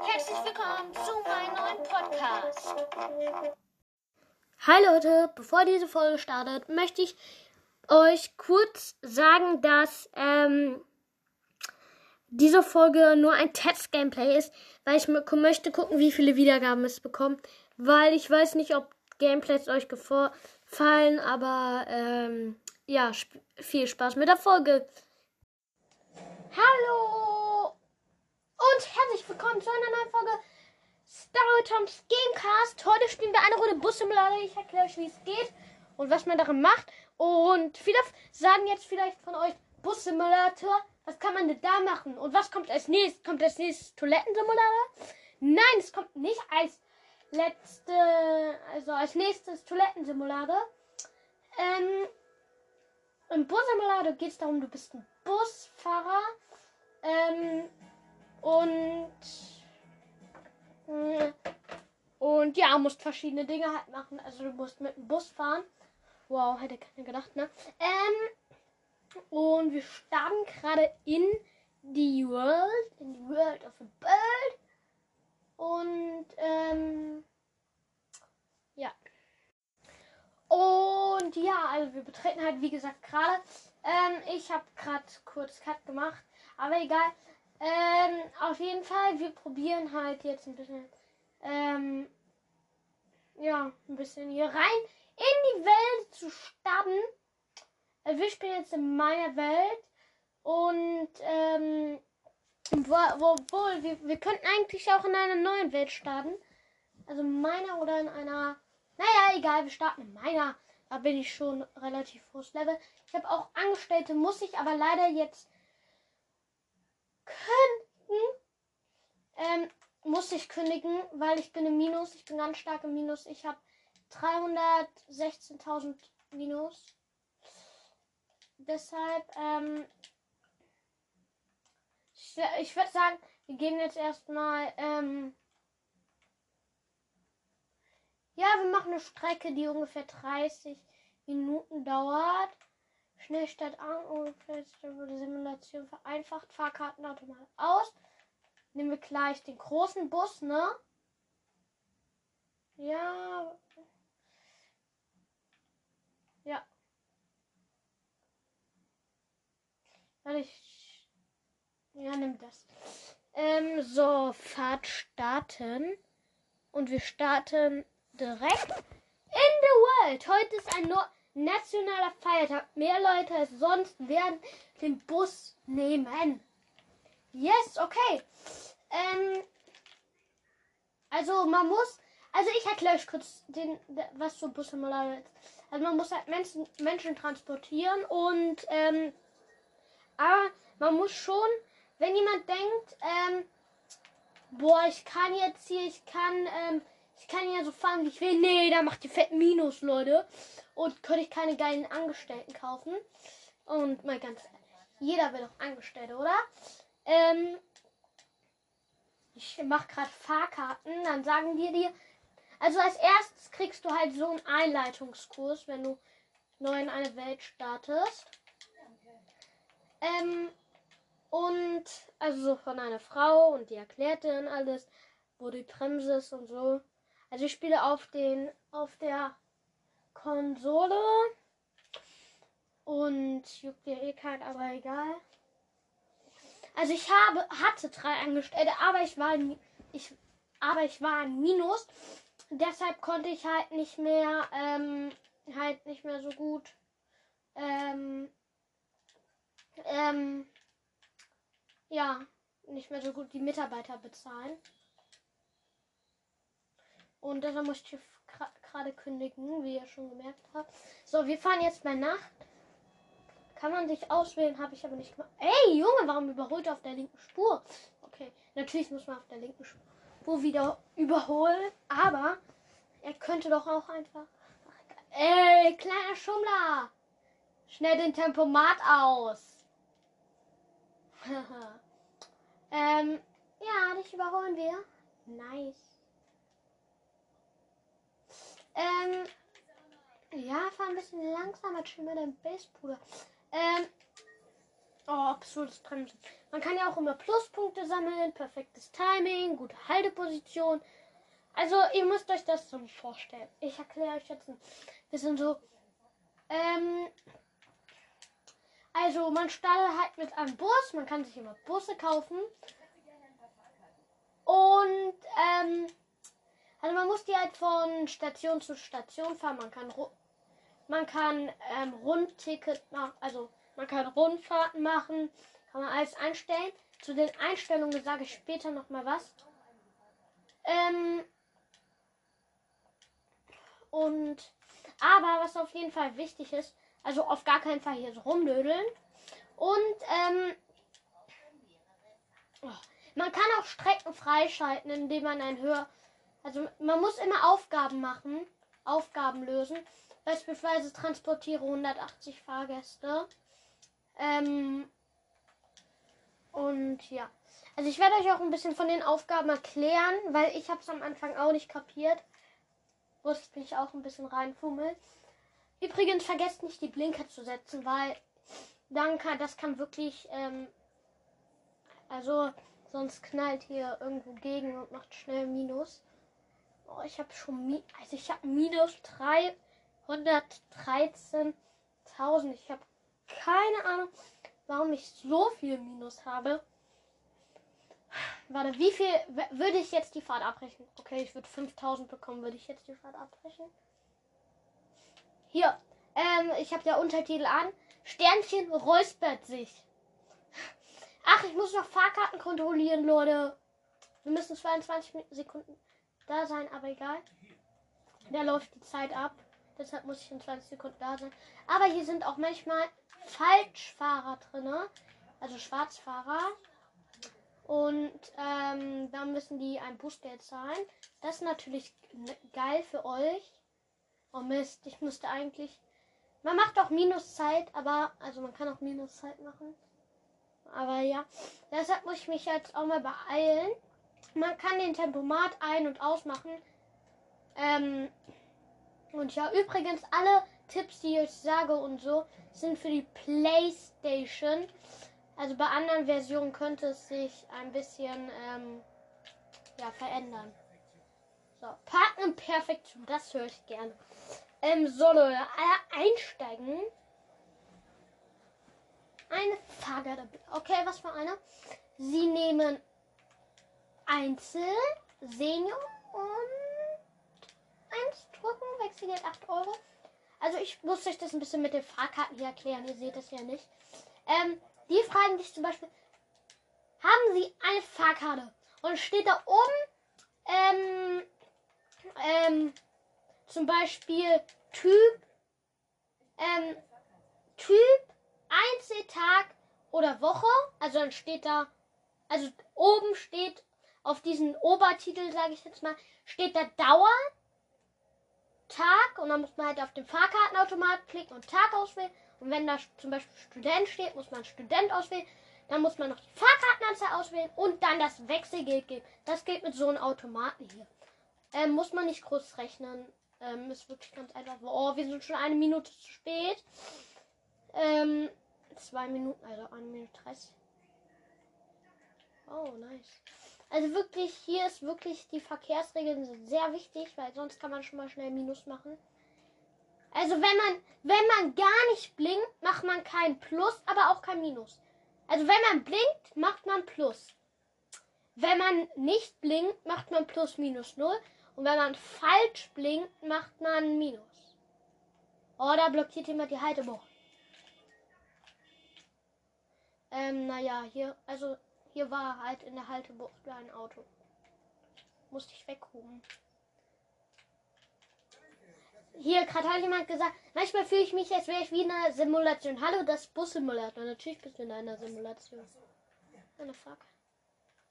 Herzlich willkommen zu meinem neuen Podcast. Hi Leute, bevor diese Folge startet, möchte ich euch kurz sagen, dass ähm, diese Folge nur ein Test-Gameplay ist, weil ich möchte gucken, wie viele Wiedergaben es bekommt. Weil ich weiß nicht, ob Gameplays euch gefallen, aber ähm, ja, viel Spaß mit der Folge. Hallo und herzlich willkommen zu einer neuen Folge Star Toms Gamecast. Heute spielen wir eine Runde Bus Simulator. Ich erkläre euch, wie es geht und was man darin macht. Und viele sagen jetzt vielleicht von euch Bus Simulator. Was kann man denn da machen? Und was kommt als nächstes? Kommt als nächstes Toilettensimulator? Nein, es kommt nicht als letzte, also als nächstes Toilettensimulator. Ähm, Im Bussimulator geht es darum, du bist ein Busfahrer ähm, und äh, und ja, musst verschiedene Dinge halt machen. Also du musst mit dem Bus fahren. Wow, hätte keiner gedacht, ne? Ähm, und wir starten gerade in die World, in die World of a Bird. Und ähm, ja. Und ja, also wir betreten halt, wie gesagt, gerade. Ähm, ich habe gerade kurz Cut gemacht, aber egal. Ähm, auf jeden Fall, wir probieren halt jetzt ein bisschen, ähm, ja, ein bisschen hier rein in die Welt zu starten. Äh, wir spielen jetzt in meiner Welt und, ähm, obwohl, wir, wir könnten eigentlich auch in einer neuen Welt starten. Also meiner oder in einer. Naja, egal, wir starten in meiner. Da bin ich schon relativ hohes Level. Ich habe auch Angestellte, muss ich aber leider jetzt könnten. Ähm, muss ich kündigen, weil ich bin im Minus. Ich bin ganz stark im Minus. Ich habe 316.000 Minus. Deshalb, ähm, ich, ich würde sagen, wir gehen jetzt erstmal, ähm, ja, wir machen eine Strecke, die ungefähr 30 Minuten dauert. Schnellstadt an und Simulation vereinfacht. Fahrkarten automatisch aus. Nehmen wir gleich den großen Bus, ne? Ja. Ja. Warte, ich. Ja, nimm das. Ähm, so, Fahrt starten. Und wir starten direkt in the world. Heute ist ein no nationaler Feiertag. Mehr Leute als sonst werden den Bus nehmen. Yes, okay. Ähm, also man muss, also ich erkläre euch kurz den, was so Bussimulator ist. Also man muss halt Menschen, Menschen transportieren und ähm, aber man muss schon, wenn jemand denkt, ähm, boah, ich kann jetzt hier, ich kann, ähm, ich kann ja so fahren, wie ich will. Nee, da macht die fetten Minus, Leute. Und könnte ich keine geilen Angestellten kaufen. Und mal ganz ehrlich, jeder will doch Angestellte, oder? Ähm, ich mache gerade Fahrkarten, dann sagen die dir, also als erstes kriegst du halt so einen Einleitungskurs, wenn du neu in eine Welt startest. Ähm, und also so von einer Frau und die erklärt dir dann alles, wo die Bremse ist und so. Also ich spiele auf den auf der Konsole und juckt dir eh kein, aber egal. Also ich habe hatte drei Angestellte, aber ich war ich aber ich war ein Minus. Deshalb konnte ich halt nicht mehr ähm, halt nicht mehr so gut ähm, ähm, ja nicht mehr so gut die Mitarbeiter bezahlen. Und deshalb muss ich gerade kündigen, wie ihr schon gemerkt habt. So, wir fahren jetzt bei Nacht. Kann man sich auswählen, habe ich aber nicht gemacht. Ey, Junge, warum überholt er auf der linken Spur? Okay, natürlich muss man auf der linken Spur wieder überholen, aber er könnte doch auch einfach. Ey, kleiner Schummler! Schnell den Tempomat aus! ähm, ja, dich überholen wir. Nice. Ähm, ja, fahr ein bisschen langsamer, chill mit deinem Bassbruder. Ähm, Oh, absolutes Bremsen. Man kann ja auch immer Pluspunkte sammeln, perfektes Timing, gute Halteposition. Also, ihr müsst euch das so vorstellen. Ich erkläre euch jetzt ein bisschen so. Ähm, also, man startet halt mit einem Bus. Man kann sich immer Busse kaufen. Und, ähm, also man muss die halt von Station zu Station fahren. Man kann, man kann ähm, Rundticket machen, also man kann Rundfahrten machen, kann man alles einstellen. Zu den Einstellungen sage ich später noch mal was. Ähm, und aber was auf jeden Fall wichtig ist, also auf gar keinen Fall hier so rumdödeln. Und ähm, oh, man kann auch Strecken freischalten, indem man ein höher. Also man muss immer Aufgaben machen, Aufgaben lösen. Beispielsweise transportiere 180 Fahrgäste. Ähm, und ja. Also ich werde euch auch ein bisschen von den Aufgaben erklären, weil ich habe es am Anfang auch nicht kapiert. Musste mich auch ein bisschen reinfummeln. Übrigens vergesst nicht die Blinker zu setzen, weil dann kann das kann wirklich ähm, also sonst knallt hier irgendwo gegen und macht schnell Minus. Oh, ich habe schon also ich habe minus 313.000. Ich habe keine Ahnung, warum ich so viel Minus habe. Warte, wie viel würde ich jetzt die Fahrt abbrechen? Okay, ich würde 5000 bekommen, würde ich jetzt die Fahrt abbrechen? Hier, ähm, ich habe der Untertitel an. Sternchen räuspert sich. Ach, ich muss noch Fahrkarten kontrollieren, Leute. Wir müssen 22 Sekunden da sein, aber egal. Da läuft die Zeit ab. Deshalb muss ich in 20 Sekunden da sein. Aber hier sind auch manchmal Falschfahrer drin. Also Schwarzfahrer. Und ähm, da müssen die ein Bußgeld zahlen. Das ist natürlich geil für euch. Oh Mist, ich müsste eigentlich. Man macht auch Minuszeit, aber also man kann auch Minuszeit machen. Aber ja, deshalb muss ich mich jetzt auch mal beeilen. Man kann den Tempomat ein- und ausmachen. Ähm, und ja, übrigens alle Tipps, die ich sage und so, sind für die PlayStation. Also bei anderen Versionen könnte es sich ein bisschen ähm, ja, verändern. So, Parken in Perfektion, das höre ich gerne. Ähm, so, Leute, einsteigen. Eine Fahrgarde. Okay, was für eine? Sie nehmen Einzel, Senior und eins drücken, Wechselgeld 8 Euro. Also ich muss euch das ein bisschen mit den Fahrkarten hier erklären. Ihr seht das ja nicht. Ähm, die fragen dich zum Beispiel, haben Sie eine Fahrkarte? Und steht da oben, ähm, ähm, zum Beispiel Typ, ähm, Typ, Einzeltag oder Woche. Also dann steht da, also oben steht auf diesen Obertitel, sage ich jetzt mal, steht da Dauer, Tag und dann muss man halt auf den Fahrkartenautomat klicken und Tag auswählen. Und wenn da zum Beispiel Student steht, muss man Student auswählen. Dann muss man noch die Fahrkartenanzahl auswählen und dann das Wechselgeld geben. Das geht mit so einem Automaten hier. Ähm, muss man nicht groß rechnen. Ähm, ist wirklich ganz einfach. Oh, wir sind schon eine Minute zu spät. Ähm, zwei Minuten, also eine Minute 30. Oh, nice. Also wirklich, hier ist wirklich, die Verkehrsregeln sehr wichtig, weil sonst kann man schon mal schnell Minus machen. Also wenn man, wenn man gar nicht blinkt, macht man kein Plus, aber auch kein Minus. Also wenn man blinkt, macht man Plus. Wenn man nicht blinkt, macht man Plus minus 0. Und wenn man falsch blinkt, macht man Minus. Oh, da blockiert jemand die Haltebucht. Ähm, naja, hier, also hier war halt in der Haltebucht ein Auto. Musste ich weghuben. Hier, gerade hat jemand gesagt, manchmal fühle ich mich, als wäre ich wie in einer Simulation. Hallo, das Bus-Simulator. Natürlich bist du in einer Simulation. Eine Fuck.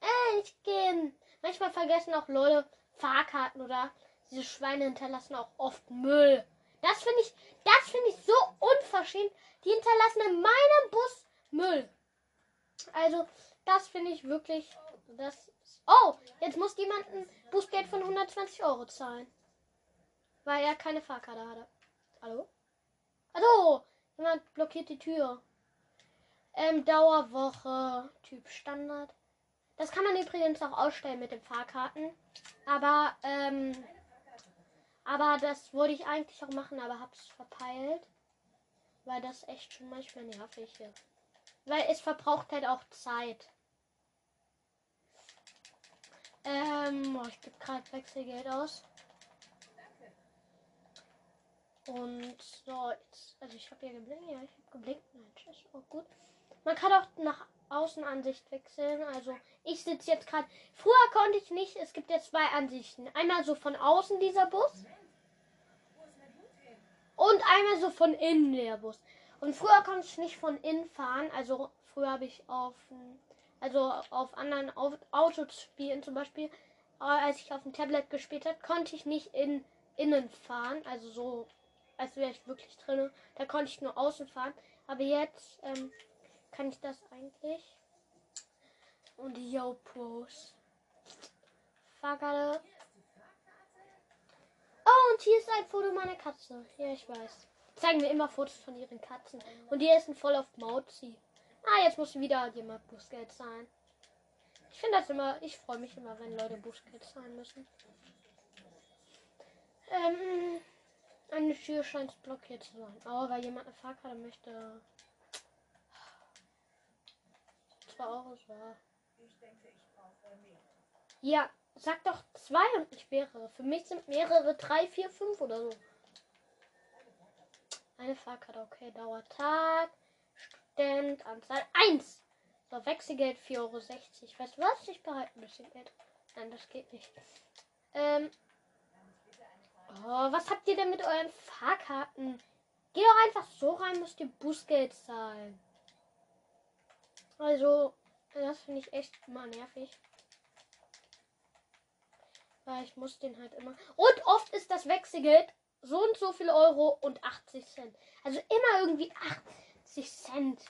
Ey, ich gehen. Manchmal vergessen auch Leute Fahrkarten oder diese Schweine hinterlassen auch oft Müll. Das finde ich, das finde ich so unverschämt. Die hinterlassen in meinem Bus Müll. Also, das finde ich wirklich. Das. Oh, jetzt muss jemand ein Bußgeld von 120 Euro zahlen. Weil er keine Fahrkarte hatte. Hallo? Hallo! Jemand blockiert die Tür. Ähm, Dauerwoche, Typ Standard. Das kann man übrigens auch ausstellen mit den Fahrkarten. Aber, ähm, aber das wollte ich eigentlich auch machen, aber hab's verpeilt. Weil das echt schon manchmal nervig ist. Weil es verbraucht halt auch Zeit. Ähm, oh, ich gebe gerade Wechselgeld aus. Und so, jetzt, also ich habe ja geblinkt, ja, ich habe geblinkt, nein, tschüss, auch gut. Man kann auch nach Außenansicht wechseln, also ich sitze jetzt gerade, früher konnte ich nicht, es gibt jetzt zwei Ansichten. Einmal so von außen dieser Bus und einmal so von innen der Bus. Und früher konnte ich nicht von innen fahren, also früher habe ich auf, also auf anderen Autos spielen zum Beispiel, als ich auf dem Tablet gespielt habe, konnte ich nicht in innen fahren, also so als wäre ich wirklich drin. Da konnte ich nur außen fahren. Aber jetzt ähm, kann ich das eigentlich. Und Yo Pros. Fahrkarte. Oh, und hier ist ein Foto meiner Katze. Ja, ich weiß. Zeigen wir immer Fotos von ihren Katzen. Und die essen voll auf Mauzi. Ah, jetzt muss wieder jemand Bußgeld zahlen. Ich finde das immer, ich freue mich immer, wenn Leute Bußgeld zahlen müssen. Ähm, eine Tür scheint blockiert zu sein. Aber weil jemand eine Fahrkarte möchte. 2 Euro war. Ja, sag doch zwei und nicht mehrere. Für mich sind mehrere drei, vier, fünf oder so. Eine Fahrkarte, okay, Dauertag. Student, Anzahl 1. So, Wechselgeld 4,60 Euro. Weißt du was? Ich behalte ein bisschen Geld. Nein, das geht nicht. Ähm, Oh, was habt ihr denn mit euren Fahrkarten? Geh doch einfach so rein, müsst ihr Bußgeld zahlen. Also, das finde ich echt immer nervig. Weil ich muss den halt immer. Und oft ist das Wechselgeld so und so viel Euro und 80 Cent. Also immer irgendwie 80 Cent.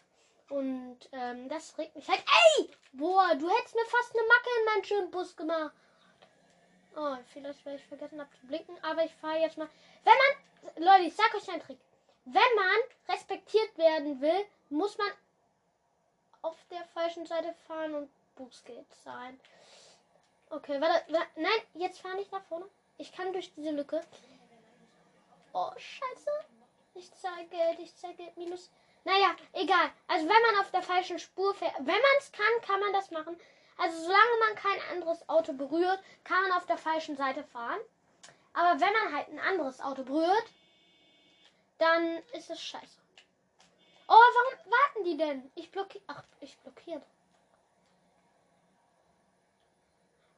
Und ähm, das regt mich halt. Ey! Boah, du hättest mir fast eine Macke in meinen schönen Bus gemacht. Oh, vielleicht weil ich vergessen habe zu blinken, aber ich fahre jetzt mal. Wenn man, Leute, ich sag euch einen Trick. Wenn man respektiert werden will, muss man auf der falschen Seite fahren und Bußgeld zahlen. Okay, warte, warte nein, jetzt fahre ich nach vorne. Ich kann durch diese Lücke. Oh, scheiße. Ich zahle Geld, ich zahle Geld minus. Naja, egal. Also wenn man auf der falschen Spur fährt, wenn man es kann, kann man das machen. Also solange man kein anderes Auto berührt, kann man auf der falschen Seite fahren. Aber wenn man halt ein anderes Auto berührt, dann ist es scheiße. Oh, warum warten die denn? Ich blockiere. Ach, ich blockiert.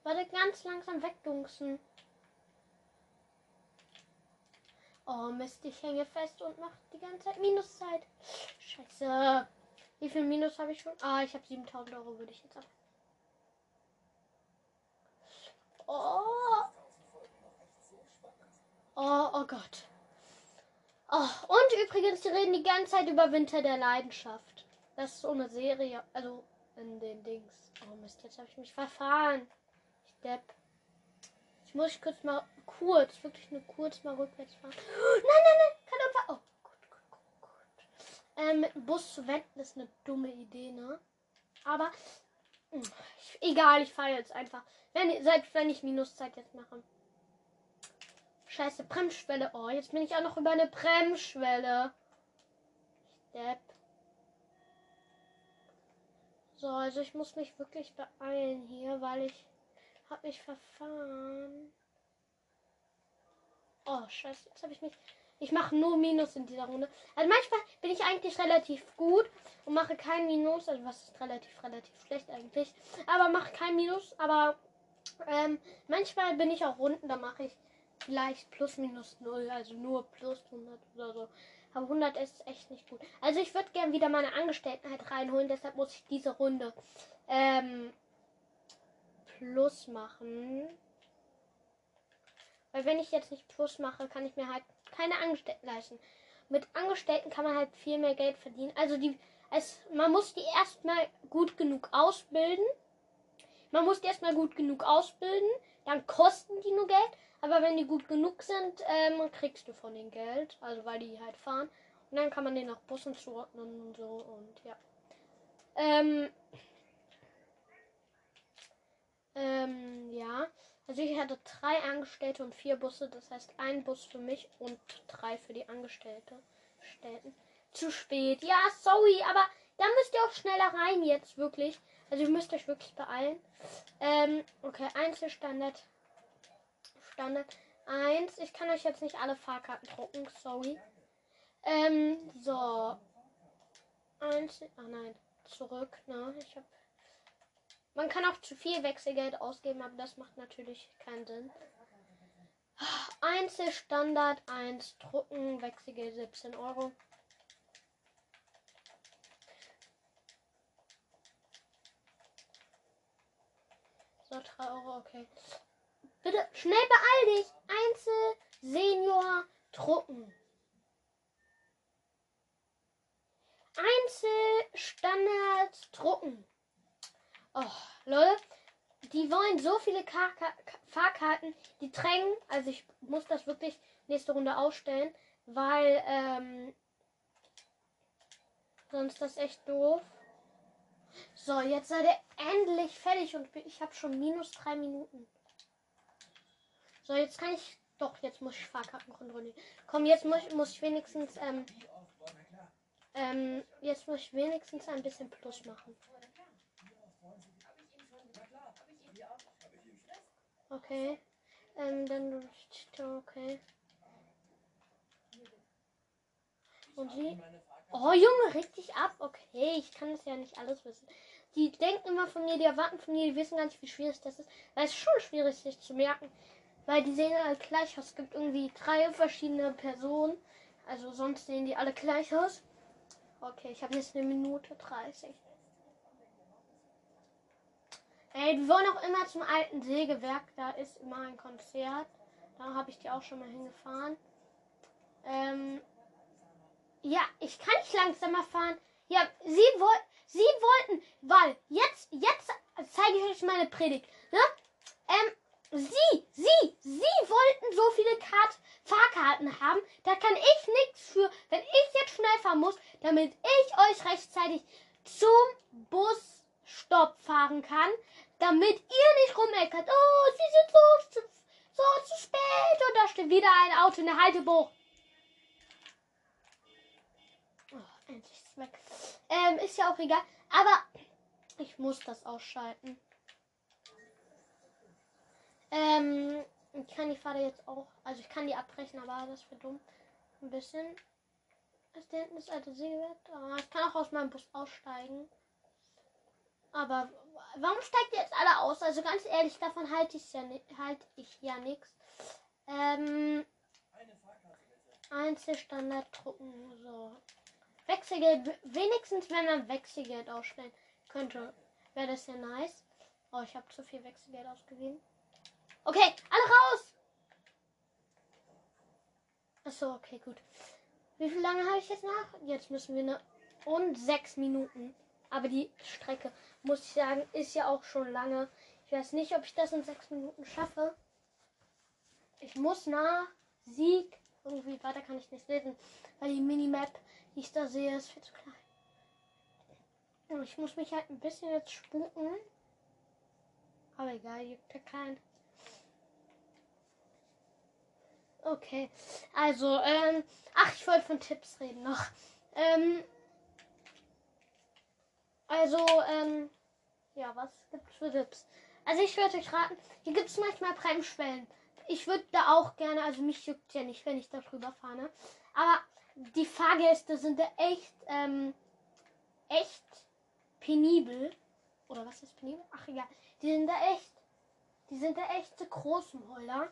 Warte, ganz langsam wegdungsen. Oh Mist, ich hänge fest und mache die ganze Zeit Minuszeit. Scheiße. Wie viel Minus habe ich schon? Ah, ich habe 7000 Euro, würde ich jetzt ab. Oh. Oh, oh Gott. Oh, und übrigens, die reden die ganze Zeit über Winter der Leidenschaft. Das ist so eine Serie, also in den Dings. Oh Mist, jetzt habe ich mich verfahren. Ich depp. Ich muss kurz mal kurz, wirklich nur kurz mal rückwärts fahren. Nein, nein, nein, kein Unfall. Oh, gut, gut, gut. Ähm, mit dem Bus zu wenden ist eine dumme Idee, ne? Aber hm, ich, egal, ich fahre jetzt einfach. Wenn, selbst wenn ich Minuszeit jetzt mache. Scheiße, Bremsschwelle. Oh, jetzt bin ich auch noch über eine Bremsschwelle. Depp. So, also ich muss mich wirklich beeilen hier, weil ich habe mich verfahren. Oh, scheiße, jetzt habe ich mich. Ich mache nur Minus in dieser Runde. Also manchmal bin ich eigentlich relativ gut und mache kein Minus. Also was ist relativ, relativ schlecht eigentlich. Aber mache kein Minus. Aber ähm, manchmal bin ich auch Runden, da mache ich vielleicht plus minus 0, also nur plus 100 oder so. Aber 100 ist echt nicht gut. Also ich würde gerne wieder meine Angestelltenheit reinholen, deshalb muss ich diese Runde ähm, plus machen. Weil wenn ich jetzt nicht plus mache, kann ich mir halt keine Angestellten leisten. Mit Angestellten kann man halt viel mehr Geld verdienen. Also die, es, man muss die erstmal gut genug ausbilden man muss die erstmal gut genug ausbilden, dann kosten die nur Geld, aber wenn die gut genug sind, ähm, kriegst du von den Geld, also weil die halt fahren. Und dann kann man den nach Bussen zuordnen und so und ja. Ähm, ähm, ja. Also ich hatte drei Angestellte und vier Busse. Das heißt ein Bus für mich und drei für die Angestellte. Stellten. Zu spät. Ja, sorry, aber da müsst ihr auch schneller rein jetzt, wirklich. Also ihr müsst euch wirklich beeilen. Ähm, okay, Einzelstandard. Standard 1. Ich kann euch jetzt nicht alle Fahrkarten drucken, sorry. Ähm, so. Einzel. Ah nein. Zurück, ne? Ich hab. Man kann auch zu viel Wechselgeld ausgeben, aber das macht natürlich keinen Sinn. Einzelstandard 1 drucken, Wechselgeld 17 Euro. So, 3 Euro, okay. Bitte schnell beeil dich. Einzel, Senior, drucken. Einzel, Standard, drucken. Oh, Leute, die wollen so viele Kar Kar Fahrkarten, die drängen. Also ich muss das wirklich nächste Runde ausstellen, weil ähm, sonst das echt doof. So, jetzt seid ihr endlich fertig und ich habe schon minus drei Minuten. So, jetzt kann ich. Doch, jetzt muss ich Fahrkarten kontrollieren. Komm, jetzt muss, muss ich wenigstens. Ähm, ähm, jetzt muss ich wenigstens ein bisschen Plus machen. Okay. Ähm, dann. Okay. Und sie. Oh, Junge, dich ab. Okay, ich kann das ja nicht alles wissen. Die denken immer von mir, die erwarten von mir, die wissen gar nicht, wie schwierig das ist. Weil es ist schon schwierig, sich zu merken. Weil die sehen alle gleich aus. Es gibt irgendwie drei verschiedene Personen. Also sonst sehen die alle gleich aus. Okay, ich habe jetzt eine Minute 30. Ey, wir wollen auch immer zum alten Sägewerk. Da ist immer ein Konzert. Da habe ich die auch schon mal hingefahren. Ähm, ja, ich kann nicht langsamer fahren. Ja, sie wollten, sie wollten, weil jetzt, jetzt zeige ich euch meine Predigt. Ne? Ähm, Sie, Sie, Sie wollten so viele Kart Fahrkarten haben. Da kann ich nichts für, wenn ich jetzt schnell fahren muss, damit ich euch rechtzeitig zum Busstopp fahren kann, damit ihr nicht rumeckert. Oh, Sie sind so, zu, so zu spät. Und da steht wieder ein Auto in der Haltebucht. Oh, endlich ist es weg. Ähm, ist ja auch egal. Aber ich muss das ausschalten. Ähm, ich kann die Fahrt jetzt auch, also ich kann die abbrechen, aber das wird dumm. Ein bisschen. Ist da hinten das alte Sägewerk? Oh, ich kann auch aus meinem Bus aussteigen. Aber warum steigt ihr jetzt alle aus? Also ganz ehrlich, davon halte ich ja halt ich ja nichts. Ähm, Einzelstandard drucken. So. Wechselgeld. Wenigstens wenn man Wechselgeld ausstellen könnte, wäre das ja nice. Oh, ich habe zu viel Wechselgeld ausgegeben. Okay, alle raus! Achso, okay, gut. Wie viel lange habe ich jetzt noch? Jetzt müssen wir eine. Und sechs Minuten. Aber die Strecke, muss ich sagen, ist ja auch schon lange. Ich weiß nicht, ob ich das in sechs Minuten schaffe. Ich muss nach Sieg. Irgendwie weiter kann ich nicht lesen. Weil die Minimap, die ich da sehe, ist viel zu klein. Und ich muss mich halt ein bisschen jetzt spucken. Aber egal, juckt ja keinen. Okay. Also, ähm, ach, ich wollte von Tipps reden noch. Ähm, also, ähm, ja, was gibt's für Tipps? Also, ich würde euch raten, hier gibt es manchmal Bremsschwellen. Ich würde da auch gerne, also mich juckt ja nicht, wenn ich da drüber fahre, ne? Aber die Fahrgäste sind da echt, ähm, echt penibel. Oder was ist penibel? Ach, egal. Die sind da echt, die sind da echt so Großmäuler.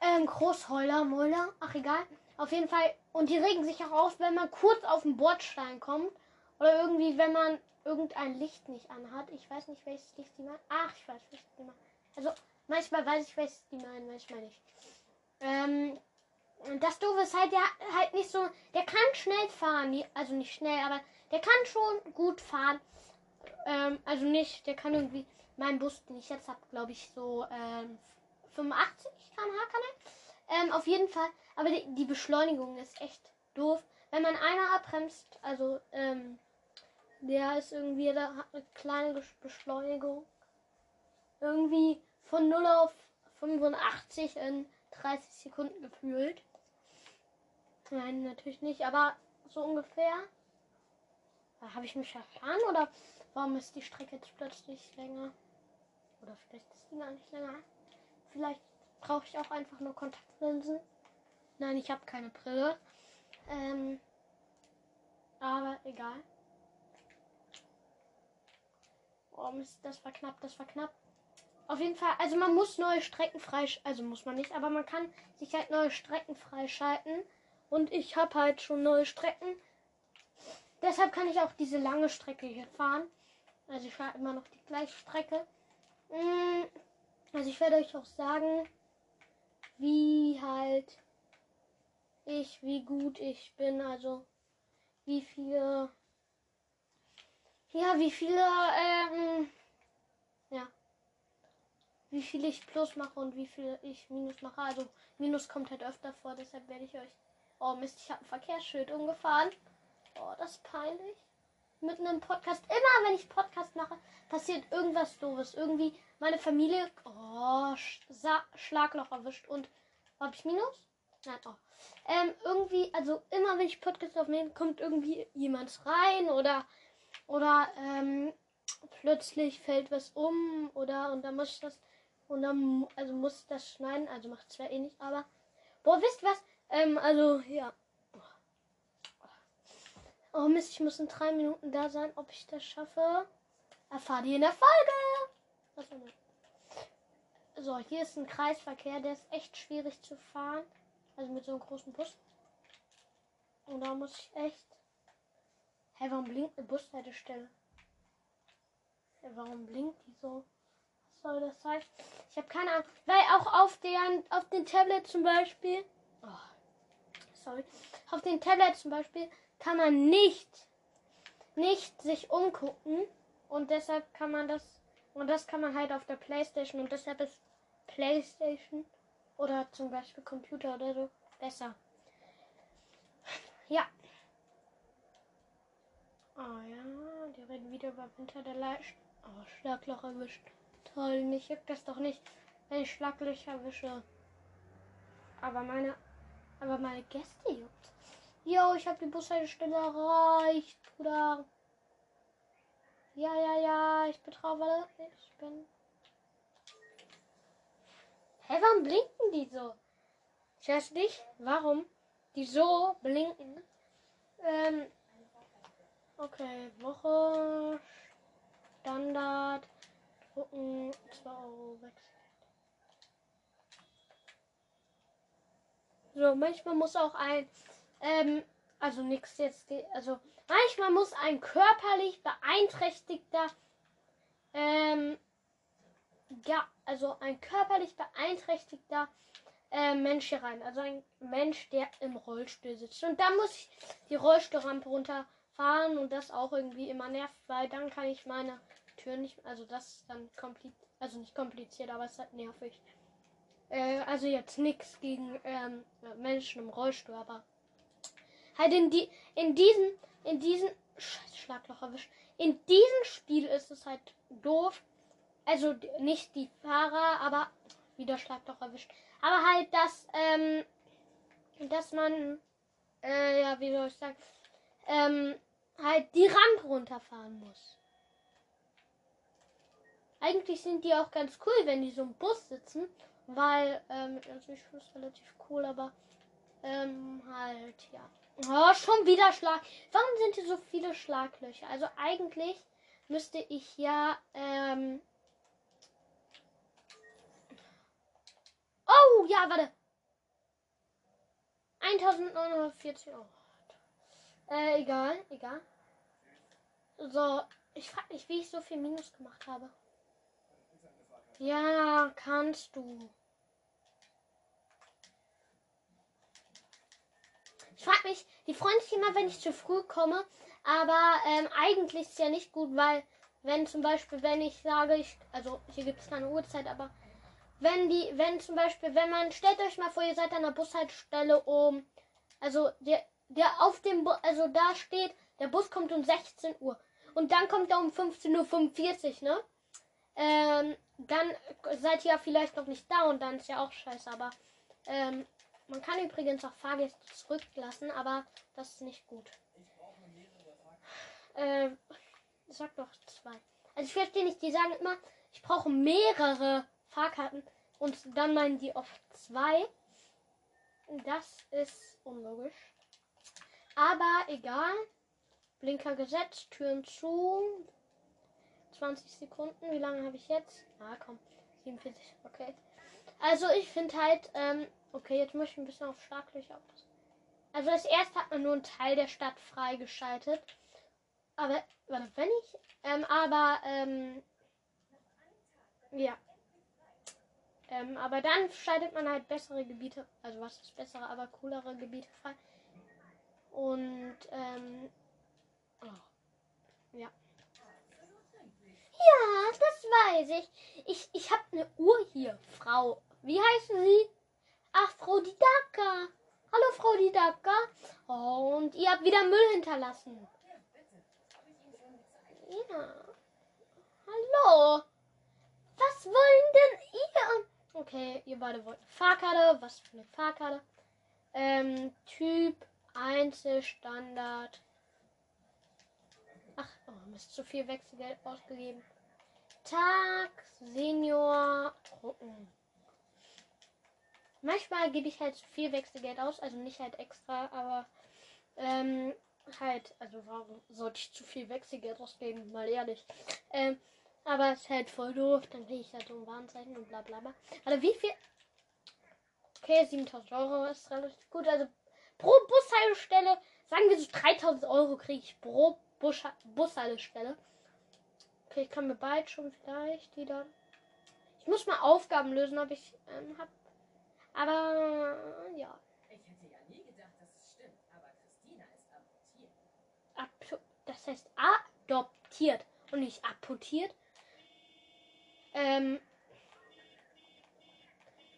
Ähm, Großheuler, Mulder, ach egal. Auf jeden Fall. Und die regen sich auch auf, wenn man kurz auf den Bordstein kommt. Oder irgendwie, wenn man irgendein Licht nicht anhat. Ich weiß nicht, welches Licht die meinen. Ach, ich weiß, welches die meinen. Also, manchmal weiß ich, welches die meinen, manchmal nicht. Ähm, das Doofe ist halt, der halt nicht so. Der kann schnell fahren. Also nicht schnell, aber der kann schon gut fahren. Ähm, also nicht, der kann irgendwie. Mein Bus, den ich jetzt habe, glaube ich, so ähm, 85 km/h kann er. Ähm, auf jeden Fall. Aber die, die, Beschleunigung ist echt doof. Wenn man einmal abbremst, also ähm, Der ist irgendwie, der hat eine kleine Beschleunigung. Irgendwie von 0 auf 85 in 30 Sekunden gefühlt. Nein, natürlich nicht, aber so ungefähr. Habe ich mich verfahren oder warum ist die Strecke jetzt plötzlich länger? Oder vielleicht ist die gar nicht länger. Vielleicht brauche ich auch einfach nur Kontaktlinsen. Nein, ich habe keine Brille. Ähm, aber egal. Oh Mist, das war knapp, das war knapp. Auf jeden Fall, also man muss neue Strecken freisch, also muss man nicht, aber man kann sich halt neue Strecken freischalten. Und ich habe halt schon neue Strecken. Deshalb kann ich auch diese lange Strecke hier fahren. Also ich fahre immer noch die gleiche Strecke. Mm, Also ich werde euch auch sagen, wie halt ich, wie gut ich bin, also wie viele, ja, wie viele, ähm, ja, wie viel ich plus mache und wie viel ich minus mache. Also minus kommt halt öfter vor, deshalb werde ich euch, oh Mist, ich habe ein Verkehrsschild umgefahren. Oh, das ist peinlich. Mitten im Podcast, immer wenn ich Podcast mache, passiert irgendwas doofes. Irgendwie meine Familie, oh, Sch Sa Schlagloch erwischt und, habe ich Minus? Nein, oh. Ähm, irgendwie, also immer wenn ich Podcast aufnehme, kommt irgendwie jemand rein oder, oder, ähm, plötzlich fällt was um oder, und dann muss ich das, und dann, also muss ich das schneiden, also macht zwar eh nicht, aber, boah, wisst was? Ähm, also, ja. Oh Mist, ich muss in drei Minuten da sein. Ob ich das schaffe, erfahrt ihr in der Folge. So, hier ist ein Kreisverkehr, der ist echt schwierig zu fahren. Also mit so einem großen Bus. Und da muss ich echt. Hä, warum blinkt eine Bushaltestelle? Hä, warum blinkt die so? Was soll das sein? Ich habe keine Ahnung. Weil auch auf, den, auf den Tablet zum Beispiel. Oh, sorry. Auf den Tablet zum Beispiel kann man nicht, nicht sich umgucken. Und deshalb kann man das. Und das kann man halt auf der Playstation. Und deshalb ist Playstation oder zum Beispiel Computer oder so besser. Ja. Oh ja, die reden wieder über Winter der Leicht. Oh, Schlagloch erwischt. Toll, mich juckt das doch nicht, wenn ich Schlaglöcher erwische. Aber meine, aber meine Gäste juckt. Jo, ich habe die Bushaltestelle erreicht, Bruder. Ja, ja, ja, ich warte. Ich bin. Hä, warum blinken die so? Ich weiß nicht, warum die so blinken. Ähm. Okay, Woche. Standard. Drucken. 2 Euro. So, manchmal muss auch ein. Ähm, also nichts jetzt. Also, manchmal muss ein körperlich beeinträchtigter. Ähm. Ja, also ein körperlich beeinträchtigter äh, Mensch hier rein. Also ein Mensch, der im Rollstuhl sitzt. Und da muss ich die Rollstuhlrampe runterfahren und das auch irgendwie immer nervt, weil dann kann ich meine Tür nicht. Also das ist dann kompliziert. Also nicht kompliziert, aber es ist halt nervig. Äh, also jetzt nichts gegen ähm, Menschen im Rollstuhl, aber halt in die in diesen in diesen Scheiß Schlagloch erwischt. In diesem Spiel ist es halt doof. Also nicht die Fahrer, aber wieder Schlagloch erwischt. Aber halt, dass ähm, dass man äh, ja, wie soll ich sagen, ähm, halt die Rampe runterfahren muss. Eigentlich sind die auch ganz cool, wenn die so im Bus sitzen, weil, ähm, also ich finde es relativ cool, aber, ähm, halt, ja. Oh, schon wieder Schlag. Warum sind hier so viele Schlaglöcher? Also eigentlich müsste ich ja, ähm, oh, ja, warte. 1940 Euro. Äh, egal, egal. So, ich frage mich, wie ich so viel Minus gemacht habe. Ja, kannst du. Ich frage mich, die freuen sich immer, wenn ich zu früh komme. Aber ähm, eigentlich ist es ja nicht gut, weil wenn zum Beispiel, wenn ich sage, ich, also hier gibt es keine Uhrzeit, aber wenn die, wenn zum Beispiel, wenn man, stellt euch mal vor, ihr seid an der Bushaltestelle um, also der, der auf dem, Bu also da steht, der Bus kommt um 16 Uhr. Und dann kommt er um 15.45 Uhr, ne? Ähm, dann seid ihr ja vielleicht noch nicht da und dann ist ja auch scheiße, aber ähm, man kann übrigens auch Fahrgäste zurücklassen, aber das ist nicht gut. Äh, sag doch zwei. Also ich verstehe nicht, die sagen immer, ich brauche mehrere Fahrkarten und dann meinen die oft zwei. Das ist unlogisch. Aber egal. Blinker gesetzt, Türen zu. 20 Sekunden. Wie lange habe ich jetzt? Ah, komm. 47. Okay. Also ich finde halt, ähm, okay, jetzt möchte ich ein bisschen auf Schlaglöcher aufpassen. Also das erste hat man nur einen Teil der Stadt freigeschaltet. Aber, warte, wenn ich, ähm, aber, ähm, ja. Ähm, aber dann schaltet man halt bessere Gebiete, also was ist bessere, aber coolere Gebiete frei. Und, ähm, oh, ja. Ja, das weiß ich. Ich, ich habe eine Uhr hier, Frau. Wie heißen Sie? Ach, Frau Didaka. Hallo, Frau Didaka. Oh, und ihr habt wieder Müll hinterlassen. Ja. Hallo. Was wollen denn ihr? Okay, ihr beide wollt eine Fahrkarte. Was für eine Fahrkarte? Ähm, Typ Einzelstandard. Ach, oh, Mist, zu viel Wechselgeld ausgegeben. Tag, Senior, drucken. Manchmal gebe ich halt zu viel Wechselgeld aus, also nicht halt extra, aber ähm, halt, also warum sollte ich zu viel Wechselgeld ausgeben, mal ehrlich. Ähm, aber es ist halt voll doof, dann kriege ich halt so ein Warnzeichen und bla bla bla. Also wie viel? Okay, 7000 Euro ist relativ gut. Also pro Bushaltestelle, sagen wir so 3000 Euro kriege ich pro Bus Bushaltestelle. Okay, ich kann mir bald schon vielleicht wieder. Ich muss mal Aufgaben lösen, ob ich ähm, hab. Aber ja. Ich hätte ja nie gedacht, dass es stimmt, aber Christina ist abortiert. Ab, das heißt adoptiert und nicht apportiert. Ähm,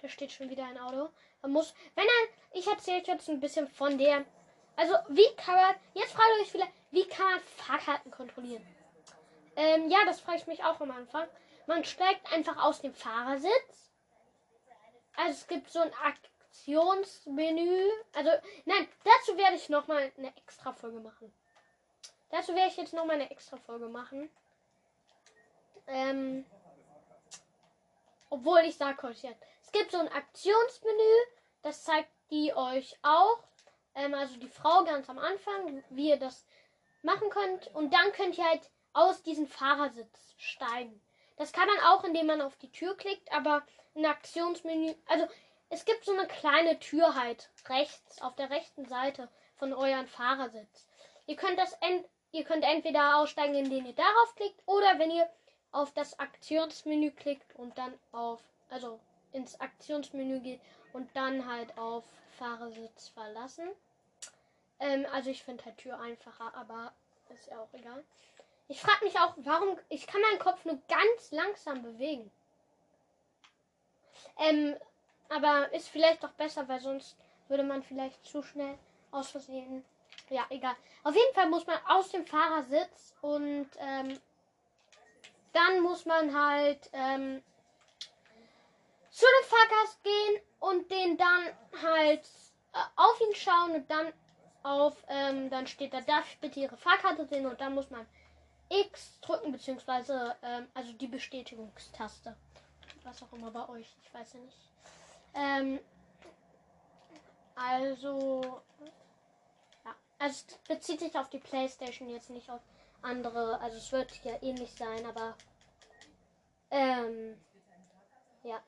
da steht schon wieder ein Auto. Man muss, wenn er, ich erzähle jetzt ein bisschen von der, also wie kann man, jetzt fragt ihr euch vielleicht, wie kann man Fahrkarten kontrollieren? Ähm, ja, das frage ich mich auch am Anfang. Man steigt einfach aus dem Fahrersitz. Also es gibt so ein Aktionsmenü. Also, nein, dazu werde ich nochmal eine extra Folge machen. Dazu werde ich jetzt nochmal eine extra Folge machen. Ähm, obwohl ich sage euch jetzt, es gibt so ein Aktionsmenü, das zeigt die euch auch. Ähm, also die Frau ganz am Anfang, wie ihr das machen könnt. Und dann könnt ihr halt aus diesem Fahrersitz steigen. Das kann man auch, indem man auf die Tür klickt, aber ein Aktionsmenü, also es gibt so eine kleine Tür halt rechts, auf der rechten Seite von euren Fahrersitz. Ihr könnt das ent ihr könnt entweder aussteigen, indem ihr darauf klickt, oder wenn ihr auf das Aktionsmenü klickt und dann auf, also ins Aktionsmenü geht und dann halt auf Fahrersitz verlassen. Ähm, also ich finde halt Tür einfacher, aber ist ja auch egal. Ich frage mich auch, warum. Ich kann meinen Kopf nur ganz langsam bewegen. Ähm, aber ist vielleicht doch besser, weil sonst würde man vielleicht zu schnell aus Versehen. Ja, egal. Auf jeden Fall muss man aus dem Fahrersitz und ähm, dann muss man halt ähm, zu dem Fahrgast gehen und den dann halt äh, auf ihn schauen und dann auf, ähm, dann steht da, darf ich bitte Ihre Fahrkarte sehen und dann muss man X drücken, beziehungsweise, ähm, also die Bestätigungstaste. Was auch immer bei euch, ich weiß ja nicht. Ähm, also, ja, also es bezieht sich auf die Playstation jetzt nicht auf andere, also es wird ja ähnlich sein, aber, ähm, ja.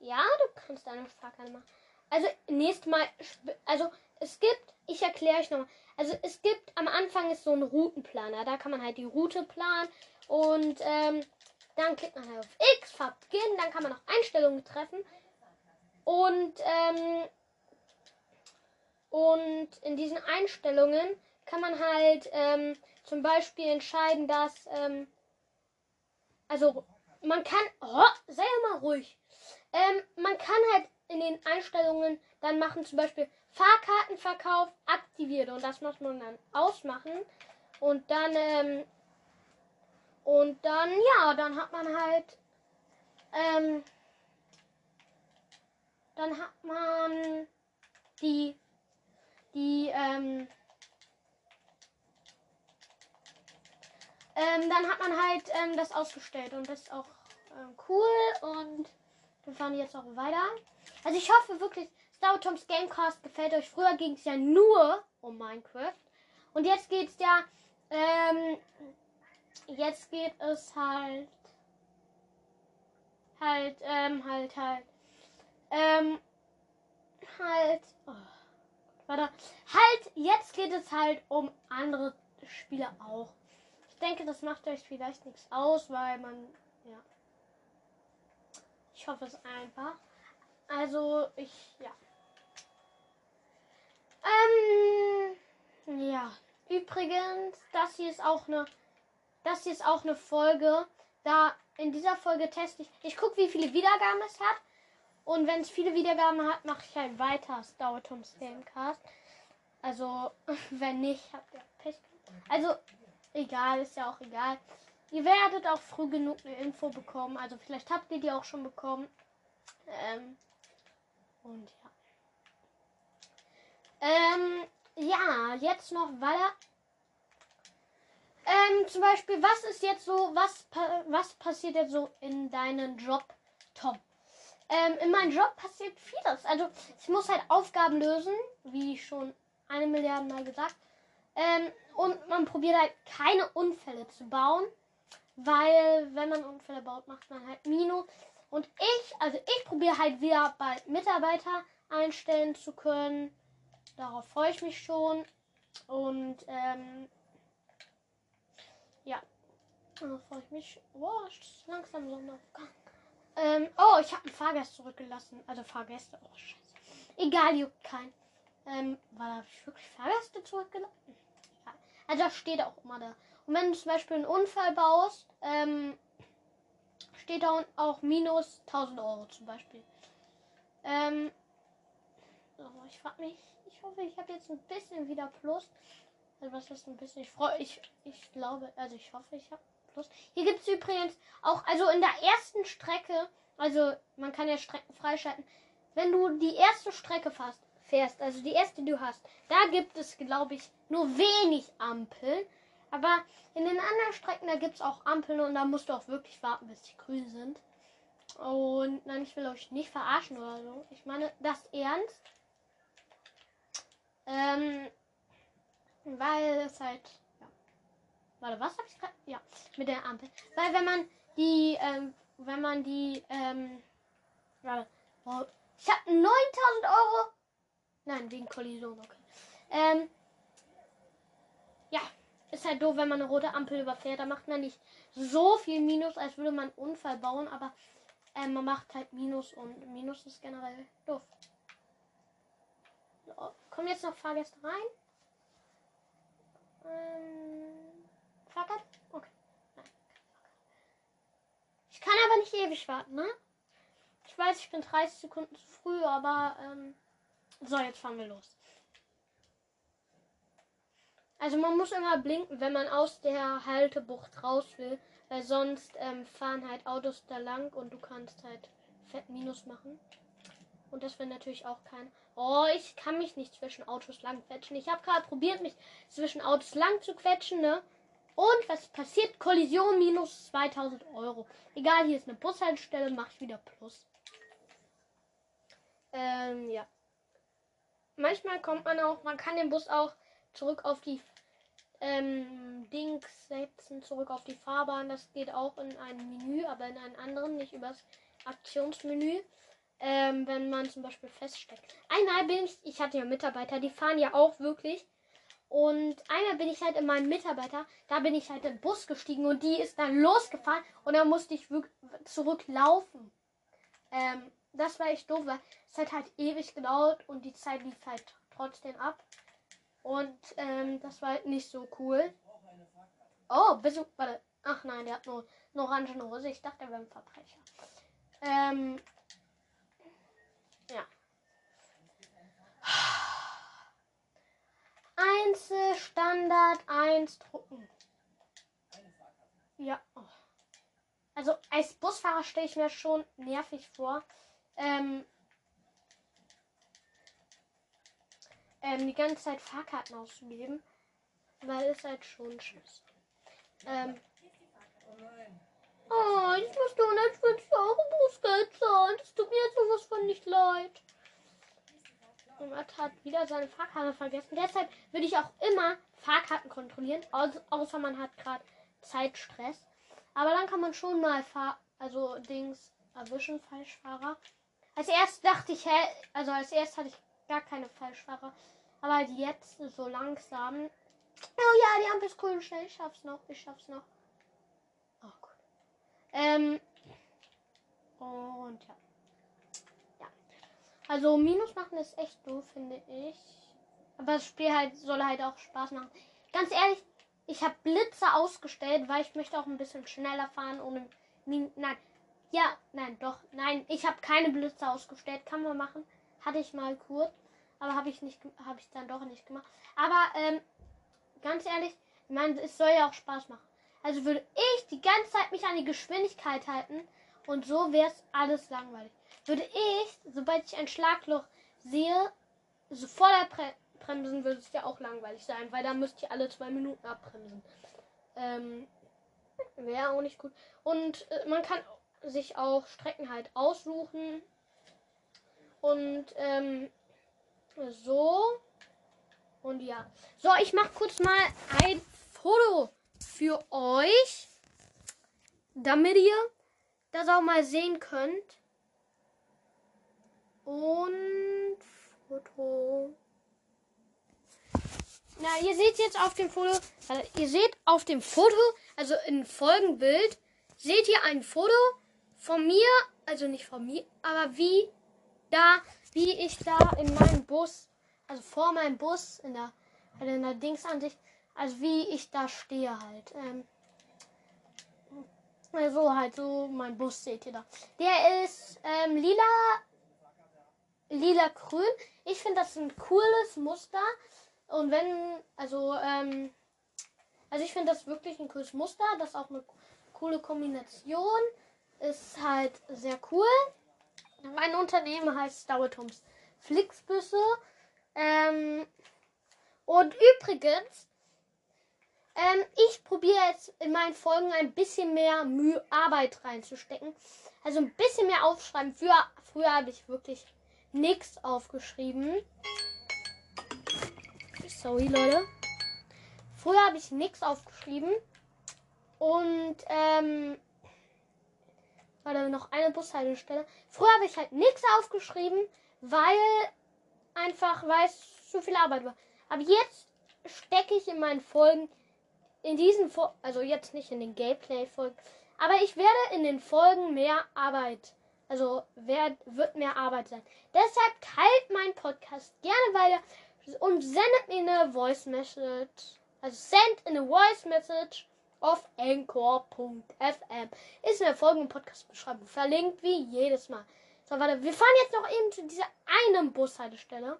Ja, du kannst deine Fahrkarte machen. Also, nächstes Mal, also, es gibt, ich erkläre euch nochmal, also es gibt am Anfang ist so ein Routenplaner, da kann man halt die Route planen. Und ähm, dann klickt man halt auf X, Fahrt beginnen, dann kann man noch Einstellungen treffen. Und ähm, und in diesen Einstellungen kann man halt ähm, zum Beispiel entscheiden, dass ähm, also man kann, oh, sei mal ruhig, ähm, man kann halt in den Einstellungen dann machen, zum Beispiel Fahrkartenverkauf aktiviert und das muss man dann ausmachen. Und dann, ähm, und dann, ja, dann hat man halt, ähm, dann hat man die, die, ähm, ähm, dann hat man halt ähm, das ausgestellt und das ist auch ähm, cool und wir fahren jetzt auch weiter. Also ich hoffe wirklich, Star Toms Gamecast gefällt euch. Früher ging es ja nur um Minecraft und jetzt geht es ja, ähm, jetzt geht es halt, halt, ähm, halt, halt, ähm, halt, oh, warte, halt, jetzt geht es halt um andere Spiele auch. Ich denke, das macht euch vielleicht nichts aus, weil man, ja. Ich hoffe es einfach. Also, ich, ja. Ähm, ja. Übrigens, das hier ist auch eine, das hier ist auch eine Folge. Da in dieser Folge teste ich, ich gucke, wie viele Wiedergaben es hat. Und wenn es viele Wiedergaben hat, mache ich halt weiter Star Toms Gamecast. Also, wenn nicht, habt ihr Pech. Also, egal, ist ja auch egal. Ihr werdet auch früh genug eine Info bekommen. Also, vielleicht habt ihr die auch schon bekommen. Ähm, und ja. Ähm, ja, jetzt noch weiter. Ähm, zum Beispiel, was ist jetzt so, was, was passiert jetzt so in deinem Job, Tom? Ähm, in meinem Job passiert vieles. Also, ich muss halt Aufgaben lösen, wie schon eine Milliarde Mal gesagt. Ähm, und man probiert halt keine Unfälle zu bauen, weil wenn man Unfälle baut, macht man halt Minus. Und ich, also ich probiere halt wieder bald Mitarbeiter einstellen zu können. Darauf freue ich mich schon. Und ähm, ja, darauf freue ich mich. Boah, ist langsam Sonnenaufgang. Ähm, oh, ich habe einen Fahrgast zurückgelassen. Also Fahrgäste. Oh, scheiße. Egal, juckt kein. Ähm, habe ich wirklich Fahrgäste zurückgelassen? Ja. Also das steht auch immer da. Und wenn du zum Beispiel einen Unfall baust, ähm, steht da auch minus 1000 Euro zum Beispiel. Ähm, so, ich frage mich, ich hoffe, ich habe jetzt ein bisschen wieder Plus. Also was ist ein bisschen? Ich freue ich, ich glaube, also ich hoffe, ich habe Plus. Hier gibt es übrigens auch, also in der ersten Strecke, also man kann ja Strecken freischalten. Wenn du die erste Strecke fährst, fährst, also die erste, die du hast, da gibt es, glaube ich, nur wenig Ampeln. Aber in den anderen Strecken, da gibt es auch Ampeln und da musst du auch wirklich warten, bis die grün sind. Und nein, ich will euch nicht verarschen oder so. Ich meine das ernst. Ähm, weil es halt. Ja. Warte, was habe ich gerade? Ja, mit der Ampel. Weil wenn man die, ähm, wenn man die, ähm, warte, oh, ich habe 9000 Euro. Nein, wegen Kollision, okay. Ähm, ist halt doof, wenn man eine rote Ampel überfährt. Da macht man nicht so viel Minus, als würde man einen Unfall bauen, aber äh, man macht halt Minus und Minus ist generell doof. So, kommen jetzt noch Fahrgäste rein? Ähm, Fahrgast? Okay. Ich kann aber nicht ewig warten, ne? Ich weiß, ich bin 30 Sekunden zu früh, aber ähm, so, jetzt fahren wir los. Also man muss immer blinken, wenn man aus der Haltebucht raus will, weil sonst ähm, fahren halt Autos da lang und du kannst halt Fett Minus machen. Und das wäre natürlich auch kein. Oh, ich kann mich nicht zwischen Autos lang quetschen. Ich habe gerade probiert, mich zwischen Autos lang zu quetschen, ne? Und was passiert? Kollision minus 2000 Euro. Egal, hier ist eine Bushaltestelle, mache ich wieder Plus. Ähm, ja. Manchmal kommt man auch, man kann den Bus auch zurück auf die ähm, Dings setzen, zurück auf die Fahrbahn. Das geht auch in einem Menü, aber in einem anderen, nicht übers Aktionsmenü. Ähm, wenn man zum Beispiel feststeckt. Einmal bin ich, ich hatte ja Mitarbeiter, die fahren ja auch wirklich. Und einmal bin ich halt in meinem Mitarbeiter, da bin ich halt im Bus gestiegen und die ist dann losgefahren und dann musste ich zurücklaufen. Ähm, das war echt doof, weil es hat halt ewig gedauert und die Zeit lief halt trotzdem ab. Und ähm, das war halt nicht so cool. Oh, du. Warte. Ach nein, der hat nur eine orange Hose. Ich dachte, er wäre ein Verbrecher. Ähm. Ja. Einzel, Standard, 1, eins drucken. Ja. Also als Busfahrer stelle ich mir schon nervig vor. Ähm, ähm, die ganze Zeit Fahrkarten auszugeben. Weil es halt schon scheiße. Ähm, oh, ich muss nur 150 Euro Bußgeld zahlen. Das tut mir jetzt sowas von nicht leid. Und er hat wieder seine Fahrkarte vergessen. Deshalb würde ich auch immer Fahrkarten kontrollieren, au außer man hat gerade Zeitstress. Aber dann kann man schon mal Fahr also Dings erwischen, Falschfahrer. Als erst dachte ich, hä, also als erst hatte ich gar keine Falschfahrer. Aber jetzt so langsam. Oh ja, die Ampel ist cool und schnell. Ich schaff's noch, ich schaff's noch. Oh gut. Ähm. Und ja. Ja. Also Minus machen ist echt doof, finde ich. Aber das Spiel halt soll halt auch Spaß machen. Ganz ehrlich, ich habe Blitze ausgestellt, weil ich möchte auch ein bisschen schneller fahren ohne Min nein. Ja, nein, doch. Nein, ich habe keine Blitze ausgestellt. Kann man machen. Hatte ich mal kurz, aber habe ich nicht habe ich dann doch nicht gemacht. Aber ähm, ganz ehrlich, ich meine, es soll ja auch Spaß machen. Also würde ich die ganze Zeit mich an die Geschwindigkeit halten und so wäre es alles langweilig. Würde ich, sobald ich ein Schlagloch sehe, so vor der Pre bremsen, würde es ja auch langweilig sein, weil da müsst ihr alle zwei Minuten abbremsen. Ähm, wäre auch nicht gut. Und äh, man kann sich auch Strecken halt aussuchen. Und ähm, so. Und ja. So, ich mache kurz mal ein Foto für euch, damit ihr das auch mal sehen könnt. Und Foto. Na, ihr seht jetzt auf dem Foto, also ihr seht auf dem Foto, also in Folgenbild, seht ihr ein Foto von mir, also nicht von mir, aber wie da, wie ich da in meinem Bus, also vor meinem Bus, in der, also in der Dingsansicht, also wie ich da stehe halt. Ähm, also halt so mein Bus seht ihr da. Der ist ähm, lila, lila grün. Ich finde das ein cooles Muster. Und wenn, also, ähm, also ich finde das wirklich ein cooles Muster. Das ist auch eine coole Kombination. Ist halt sehr cool. Mein Unternehmen heißt Dauertums Flixbüsse. Ähm, und übrigens, ähm, ich probiere jetzt in meinen Folgen ein bisschen mehr Mühe, Arbeit reinzustecken. Also ein bisschen mehr aufschreiben. Früher, früher habe ich wirklich nichts aufgeschrieben. Sorry, Leute. Früher habe ich nichts aufgeschrieben. Und, ähm, war da noch eine Bushaltestelle. Früher habe ich halt nichts aufgeschrieben, weil einfach, weil es zu viel Arbeit war. Aber jetzt stecke ich in meinen Folgen, in diesen, Fo also jetzt nicht in den Gameplay-Folgen, aber ich werde in den Folgen mehr Arbeit, also werd, wird mehr Arbeit sein. Deshalb teilt meinen Podcast gerne weiter und sendet mir eine Voice Message. Also send in a Voice Message auf anchor.fm. Ist in der folgenden Podcast-Beschreibung verlinkt wie jedes Mal. So, warte, wir fahren jetzt noch eben zu dieser einen Bushaltestelle.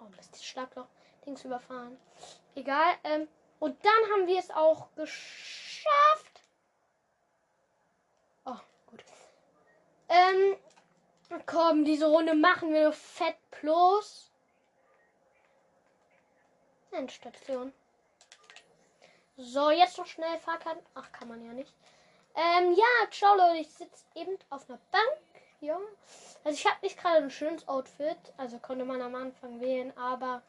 Oh, Mist, das Schlagloch. Dings überfahren. Egal. Ähm, und dann haben wir es auch geschafft. Oh, gut. Ähm, komm, diese Runde machen wir fett plus. Endstation. So, jetzt noch schnell Fahrkarten. Ach, kann man ja nicht. Ähm, ja, ciao Leute, ich sitze eben auf einer Bank. Ja. Also ich habe nicht gerade ein schönes Outfit. Also konnte man am Anfang wählen, aber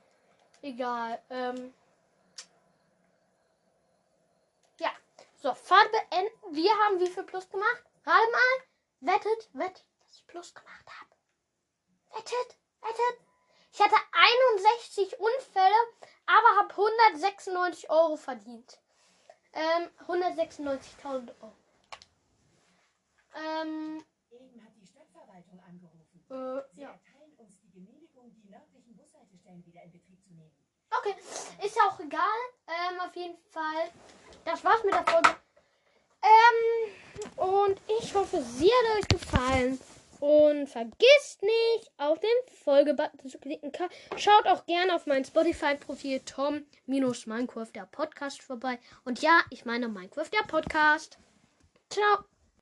egal. Ähm, ja. So, Fahrt beenden. Wir haben wie viel Plus gemacht? Gerade mal. Wettet, wettet, dass ich Plus gemacht habe. Wettet, wettet. Ich hatte 61 Unfälle, aber habe 196 Euro verdient. Ähm, 196.000 Euro. Ähm, Eben hat die Stadtverwaltung angerufen. äh, Sie ja. erteilen uns die Genehmigung, die nördlichen Bushaltestellen wieder in Betrieb zu nehmen. Okay, ist ja auch egal. Ähm, auf jeden Fall. Das war's mit der Folge. Ähm, und ich hoffe, sie hat euch gefallen. Und vergisst nicht, auf den Folgebutton zu klicken. Schaut auch gerne auf mein Spotify-Profil Tom-Minecraft der Podcast vorbei. Und ja, ich meine Minecraft der Podcast. Ciao.